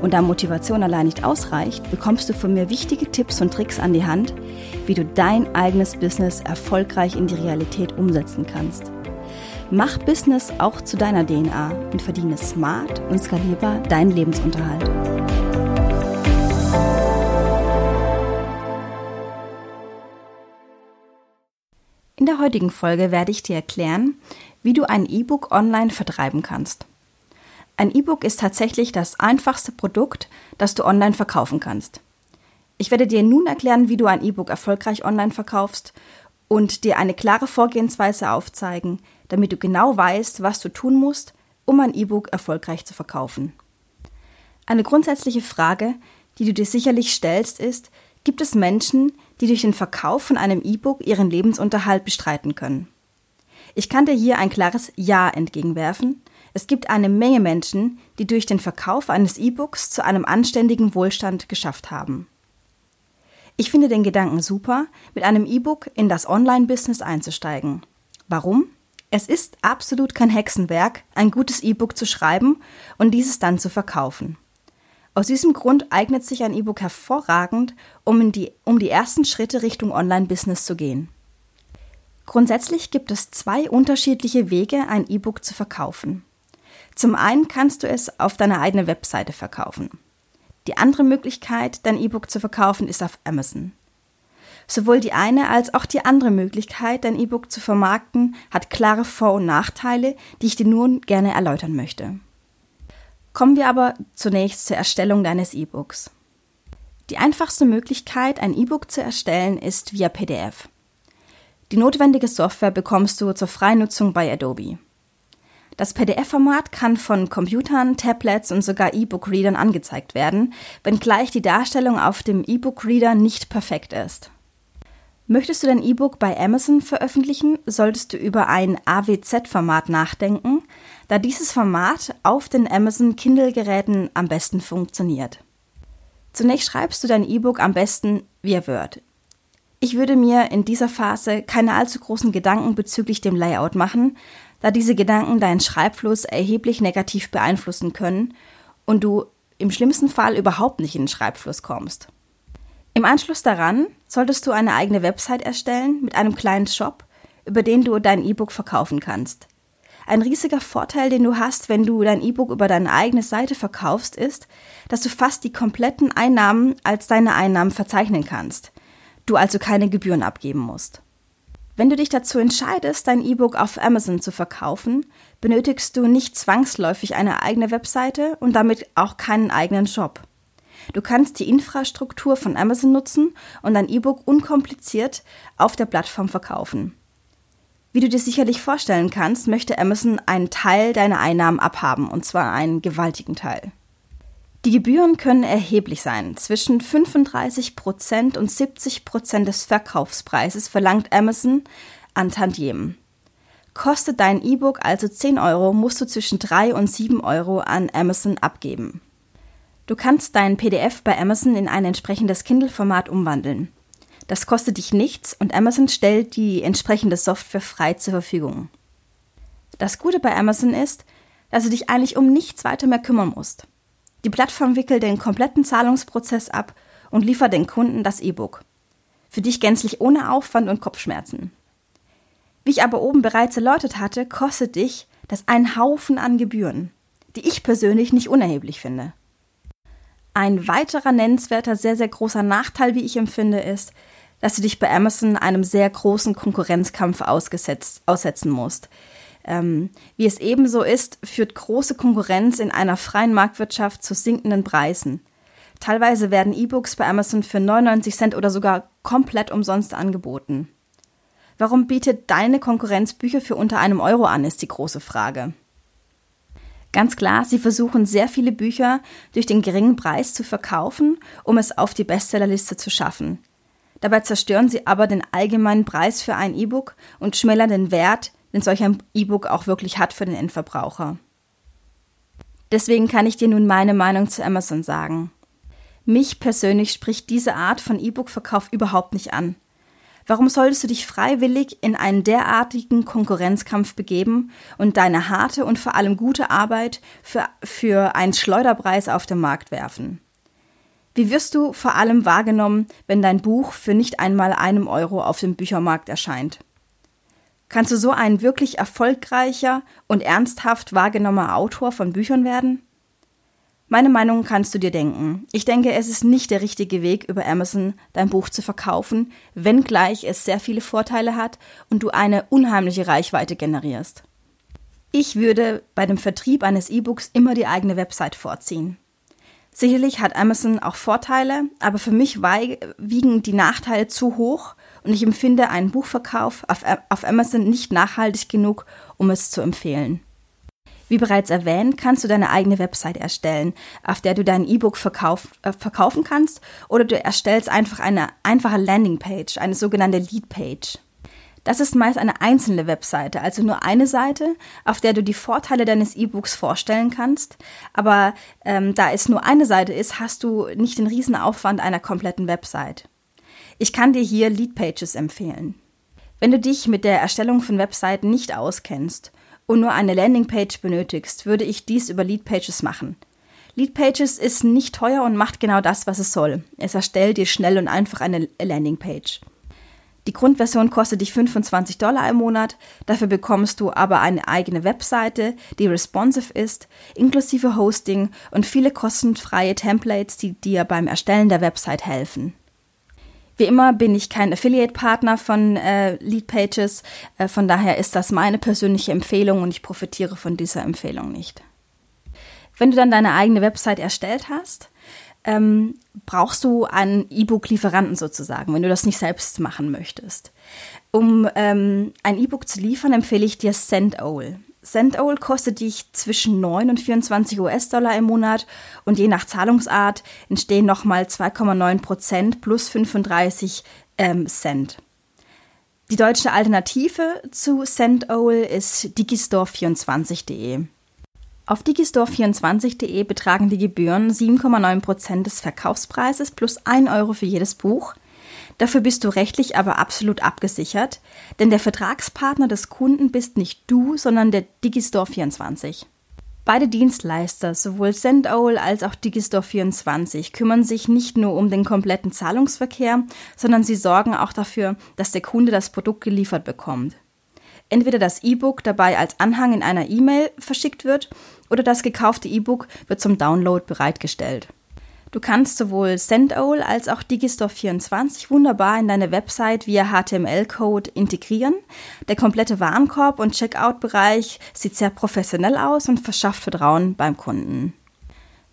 Und da Motivation allein nicht ausreicht, bekommst du von mir wichtige Tipps und Tricks an die Hand, wie du dein eigenes Business erfolgreich in die Realität umsetzen kannst. Mach Business auch zu deiner DNA und verdiene smart und skalierbar deinen Lebensunterhalt. In der heutigen Folge werde ich dir erklären, wie du ein E-Book online vertreiben kannst. Ein E-Book ist tatsächlich das einfachste Produkt, das du online verkaufen kannst. Ich werde dir nun erklären, wie du ein E-Book erfolgreich online verkaufst und dir eine klare Vorgehensweise aufzeigen, damit du genau weißt, was du tun musst, um ein E-Book erfolgreich zu verkaufen. Eine grundsätzliche Frage, die du dir sicherlich stellst, ist, gibt es Menschen, die durch den Verkauf von einem E-Book ihren Lebensunterhalt bestreiten können? Ich kann dir hier ein klares Ja entgegenwerfen. Es gibt eine Menge Menschen, die durch den Verkauf eines E-Books zu einem anständigen Wohlstand geschafft haben. Ich finde den Gedanken super, mit einem E-Book in das Online-Business einzusteigen. Warum? Es ist absolut kein Hexenwerk, ein gutes E-Book zu schreiben und dieses dann zu verkaufen. Aus diesem Grund eignet sich ein E-Book hervorragend, um, die, um die ersten Schritte Richtung Online-Business zu gehen. Grundsätzlich gibt es zwei unterschiedliche Wege, ein E-Book zu verkaufen. Zum einen kannst du es auf deiner eigenen Webseite verkaufen. Die andere Möglichkeit, dein E-Book zu verkaufen, ist auf Amazon. Sowohl die eine als auch die andere Möglichkeit, dein E-Book zu vermarkten, hat klare Vor- und Nachteile, die ich dir nun gerne erläutern möchte. Kommen wir aber zunächst zur Erstellung deines E-Books. Die einfachste Möglichkeit, ein E-Book zu erstellen, ist via PDF. Die notwendige Software bekommst du zur Freinutzung bei Adobe. Das PDF-Format kann von Computern, Tablets und sogar E-Book-Readern angezeigt werden, wenngleich die Darstellung auf dem E-Book-Reader nicht perfekt ist. Möchtest du dein E-Book bei Amazon veröffentlichen, solltest du über ein AWZ-Format nachdenken, da dieses Format auf den Amazon Kindle-Geräten am besten funktioniert. Zunächst schreibst du dein E-Book am besten via Word. Ich würde mir in dieser Phase keine allzu großen Gedanken bezüglich dem Layout machen, da diese Gedanken deinen Schreibfluss erheblich negativ beeinflussen können und du im schlimmsten Fall überhaupt nicht in den Schreibfluss kommst. Im Anschluss daran solltest du eine eigene Website erstellen mit einem kleinen Shop, über den du dein E-Book verkaufen kannst. Ein riesiger Vorteil, den du hast, wenn du dein E-Book über deine eigene Seite verkaufst, ist, dass du fast die kompletten Einnahmen als deine Einnahmen verzeichnen kannst. Du also keine Gebühren abgeben musst. Wenn du dich dazu entscheidest, dein E-Book auf Amazon zu verkaufen, benötigst du nicht zwangsläufig eine eigene Webseite und damit auch keinen eigenen Shop. Du kannst die Infrastruktur von Amazon nutzen und dein E-Book unkompliziert auf der Plattform verkaufen. Wie du dir sicherlich vorstellen kannst, möchte Amazon einen Teil deiner Einnahmen abhaben, und zwar einen gewaltigen Teil. Die Gebühren können erheblich sein. Zwischen 35% und 70% des Verkaufspreises verlangt Amazon an Tantiemen. Kostet dein E-Book also 10 Euro, musst du zwischen 3 und 7 Euro an Amazon abgeben. Du kannst dein PDF bei Amazon in ein entsprechendes Kindle-Format umwandeln. Das kostet dich nichts und Amazon stellt die entsprechende Software frei zur Verfügung. Das Gute bei Amazon ist, dass du dich eigentlich um nichts weiter mehr kümmern musst. Die Plattform wickelt den kompletten Zahlungsprozess ab und liefert den Kunden das E-Book. Für dich gänzlich ohne Aufwand und Kopfschmerzen. Wie ich aber oben bereits erläutert hatte, kostet dich das einen Haufen an Gebühren, die ich persönlich nicht unerheblich finde. Ein weiterer nennenswerter, sehr, sehr großer Nachteil, wie ich empfinde, ist, dass du dich bei Amazon einem sehr großen Konkurrenzkampf ausgesetzt, aussetzen musst. Ähm, wie es ebenso ist, führt große Konkurrenz in einer freien Marktwirtschaft zu sinkenden Preisen. Teilweise werden E-Books bei Amazon für 99 Cent oder sogar komplett umsonst angeboten. Warum bietet deine Konkurrenz Bücher für unter einem Euro an, ist die große Frage. Ganz klar, sie versuchen sehr viele Bücher durch den geringen Preis zu verkaufen, um es auf die Bestsellerliste zu schaffen. Dabei zerstören sie aber den allgemeinen Preis für ein E-Book und schmälern den Wert, den solch ein E-Book auch wirklich hat für den Endverbraucher. Deswegen kann ich dir nun meine Meinung zu Amazon sagen. Mich persönlich spricht diese Art von E-Book-Verkauf überhaupt nicht an. Warum solltest du dich freiwillig in einen derartigen Konkurrenzkampf begeben und deine harte und vor allem gute Arbeit für, für einen Schleuderpreis auf den Markt werfen? Wie wirst du vor allem wahrgenommen, wenn dein Buch für nicht einmal einem Euro auf dem Büchermarkt erscheint? Kannst du so ein wirklich erfolgreicher und ernsthaft wahrgenommener Autor von Büchern werden? Meine Meinung kannst du dir denken. Ich denke, es ist nicht der richtige Weg, über Amazon dein Buch zu verkaufen, wenngleich es sehr viele Vorteile hat und du eine unheimliche Reichweite generierst. Ich würde bei dem Vertrieb eines E-Books immer die eigene Website vorziehen. Sicherlich hat Amazon auch Vorteile, aber für mich wiegen die Nachteile zu hoch und ich empfinde einen Buchverkauf auf, auf Amazon nicht nachhaltig genug, um es zu empfehlen. Wie bereits erwähnt, kannst du deine eigene Website erstellen, auf der du dein E-Book verkauf, äh, verkaufen kannst, oder du erstellst einfach eine einfache Landingpage, eine sogenannte Leadpage. Das ist meist eine einzelne Webseite, also nur eine Seite, auf der du die Vorteile deines E-Books vorstellen kannst. Aber ähm, da es nur eine Seite ist, hast du nicht den Riesenaufwand einer kompletten Website. Ich kann dir hier Leadpages empfehlen. Wenn du dich mit der Erstellung von Webseiten nicht auskennst und nur eine Landingpage benötigst, würde ich dies über Leadpages machen. Leadpages ist nicht teuer und macht genau das, was es soll. Es erstellt dir schnell und einfach eine Landingpage. Die Grundversion kostet dich 25 Dollar im Monat, dafür bekommst du aber eine eigene Webseite, die responsive ist, inklusive Hosting und viele kostenfreie Templates, die dir beim Erstellen der Website helfen. Wie immer bin ich kein Affiliate-Partner von äh, Leadpages, äh, von daher ist das meine persönliche Empfehlung und ich profitiere von dieser Empfehlung nicht. Wenn du dann deine eigene Website erstellt hast, ähm, brauchst du einen E-Book-Lieferanten sozusagen, wenn du das nicht selbst machen möchtest. Um ähm, ein E-Book zu liefern, empfehle ich dir Sendowl. Sendowl kostet dich zwischen 9 und 24 US-Dollar im Monat und je nach Zahlungsart entstehen nochmal 2,9 Prozent plus 35 ähm, Cent. Die deutsche Alternative zu Sendowl ist digistore24.de. Auf digistore24.de betragen die Gebühren 7,9% des Verkaufspreises plus 1 Euro für jedes Buch. Dafür bist du rechtlich aber absolut abgesichert, denn der Vertragspartner des Kunden bist nicht du, sondern der Digistore24. Beide Dienstleister, sowohl Sendowl als auch Digistore24, kümmern sich nicht nur um den kompletten Zahlungsverkehr, sondern sie sorgen auch dafür, dass der Kunde das Produkt geliefert bekommt entweder das E-Book dabei als Anhang in einer E-Mail verschickt wird oder das gekaufte E-Book wird zum Download bereitgestellt. Du kannst sowohl Sendowl als auch Digistore24 wunderbar in deine Website via HTML-Code integrieren. Der komplette Warenkorb und Checkout-Bereich sieht sehr professionell aus und verschafft Vertrauen beim Kunden.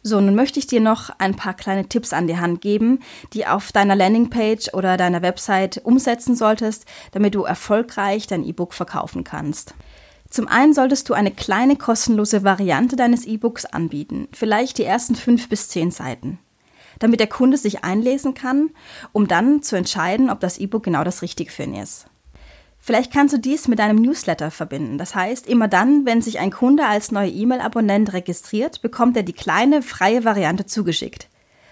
So, nun möchte ich dir noch ein paar kleine Tipps an die Hand geben, die auf deiner Landingpage oder deiner Website umsetzen solltest, damit du erfolgreich dein E-Book verkaufen kannst. Zum einen solltest du eine kleine kostenlose Variante deines E-Books anbieten, vielleicht die ersten fünf bis zehn Seiten, damit der Kunde sich einlesen kann, um dann zu entscheiden, ob das E-Book genau das Richtige für ihn ist. Vielleicht kannst du dies mit einem Newsletter verbinden. Das heißt, immer dann, wenn sich ein Kunde als neuer E-Mail-Abonnent registriert, bekommt er die kleine freie Variante zugeschickt.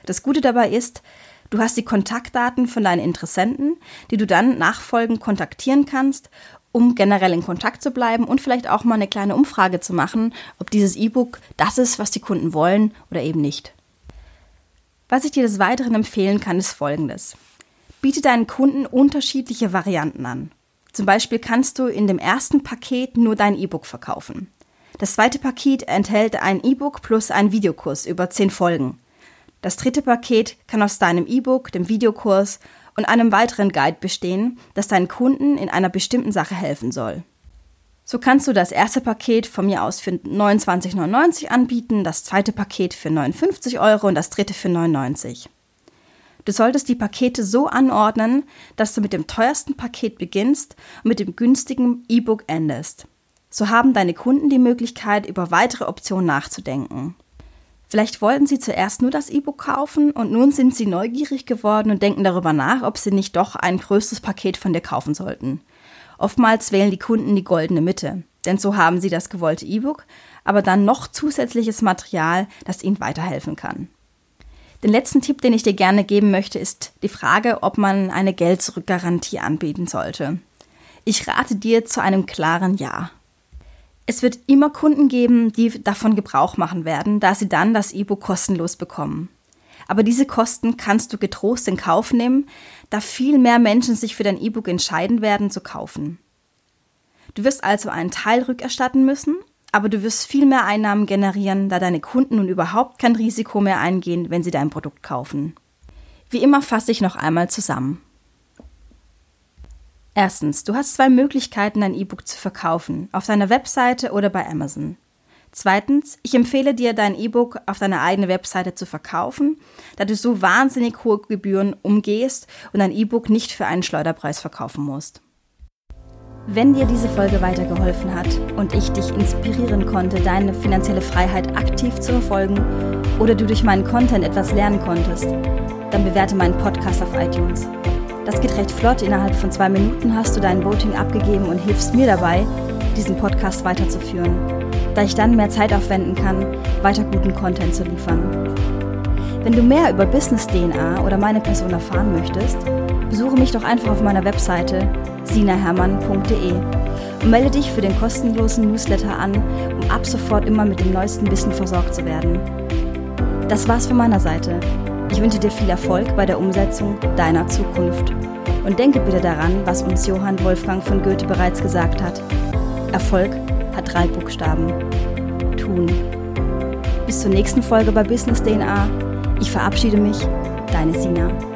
Das Gute dabei ist, du hast die Kontaktdaten von deinen Interessenten, die du dann nachfolgend kontaktieren kannst, um generell in Kontakt zu bleiben und vielleicht auch mal eine kleine Umfrage zu machen, ob dieses E-Book das ist, was die Kunden wollen oder eben nicht. Was ich dir des Weiteren empfehlen kann, ist folgendes. Biete deinen Kunden unterschiedliche Varianten an. Zum Beispiel kannst du in dem ersten Paket nur dein E-Book verkaufen. Das zweite Paket enthält ein E-Book plus einen Videokurs über zehn Folgen. Das dritte Paket kann aus deinem E-Book, dem Videokurs und einem weiteren Guide bestehen, das deinen Kunden in einer bestimmten Sache helfen soll. So kannst du das erste Paket von mir aus für 29,99 anbieten, das zweite Paket für 59 Euro und das dritte für 99. Du solltest die Pakete so anordnen, dass du mit dem teuersten Paket beginnst und mit dem günstigen E-Book endest. So haben deine Kunden die Möglichkeit, über weitere Optionen nachzudenken. Vielleicht wollten sie zuerst nur das E-Book kaufen und nun sind sie neugierig geworden und denken darüber nach, ob sie nicht doch ein größtes Paket von dir kaufen sollten. Oftmals wählen die Kunden die goldene Mitte, denn so haben sie das gewollte E-Book, aber dann noch zusätzliches Material, das ihnen weiterhelfen kann. Den letzten Tipp, den ich dir gerne geben möchte, ist die Frage, ob man eine Geld-Zurück-Garantie anbieten sollte. Ich rate dir zu einem klaren Ja. Es wird immer Kunden geben, die davon Gebrauch machen werden, da sie dann das E-Book kostenlos bekommen. Aber diese Kosten kannst du getrost in Kauf nehmen, da viel mehr Menschen sich für dein E-Book entscheiden werden zu kaufen. Du wirst also einen Teil rückerstatten müssen, aber du wirst viel mehr Einnahmen generieren, da deine Kunden nun überhaupt kein Risiko mehr eingehen, wenn sie dein Produkt kaufen. Wie immer fasse ich noch einmal zusammen. Erstens, du hast zwei Möglichkeiten, dein E-Book zu verkaufen, auf deiner Webseite oder bei Amazon. Zweitens, ich empfehle dir, dein E-Book auf deiner eigenen Webseite zu verkaufen, da du so wahnsinnig hohe Gebühren umgehst und dein E-Book nicht für einen Schleuderpreis verkaufen musst. Wenn dir diese Folge weitergeholfen hat und ich dich inspirieren konnte, deine finanzielle Freiheit aktiv zu verfolgen oder du durch meinen Content etwas lernen konntest, dann bewerte meinen Podcast auf iTunes. Das geht recht flott. Innerhalb von zwei Minuten hast du dein Voting abgegeben und hilfst mir dabei, diesen Podcast weiterzuführen, da ich dann mehr Zeit aufwenden kann, weiter guten Content zu liefern. Wenn du mehr über Business DNA oder meine Person erfahren möchtest, besuche mich doch einfach auf meiner Webseite sinahermann.de und melde dich für den kostenlosen Newsletter an, um ab sofort immer mit dem neuesten Wissen versorgt zu werden. Das war's von meiner Seite. Ich wünsche dir viel Erfolg bei der Umsetzung deiner Zukunft. Und denke bitte daran, was uns Johann Wolfgang von Goethe bereits gesagt hat. Erfolg hat drei Buchstaben. Tun. Bis zur nächsten Folge bei Business DNA. Ich verabschiede mich, deine Sina.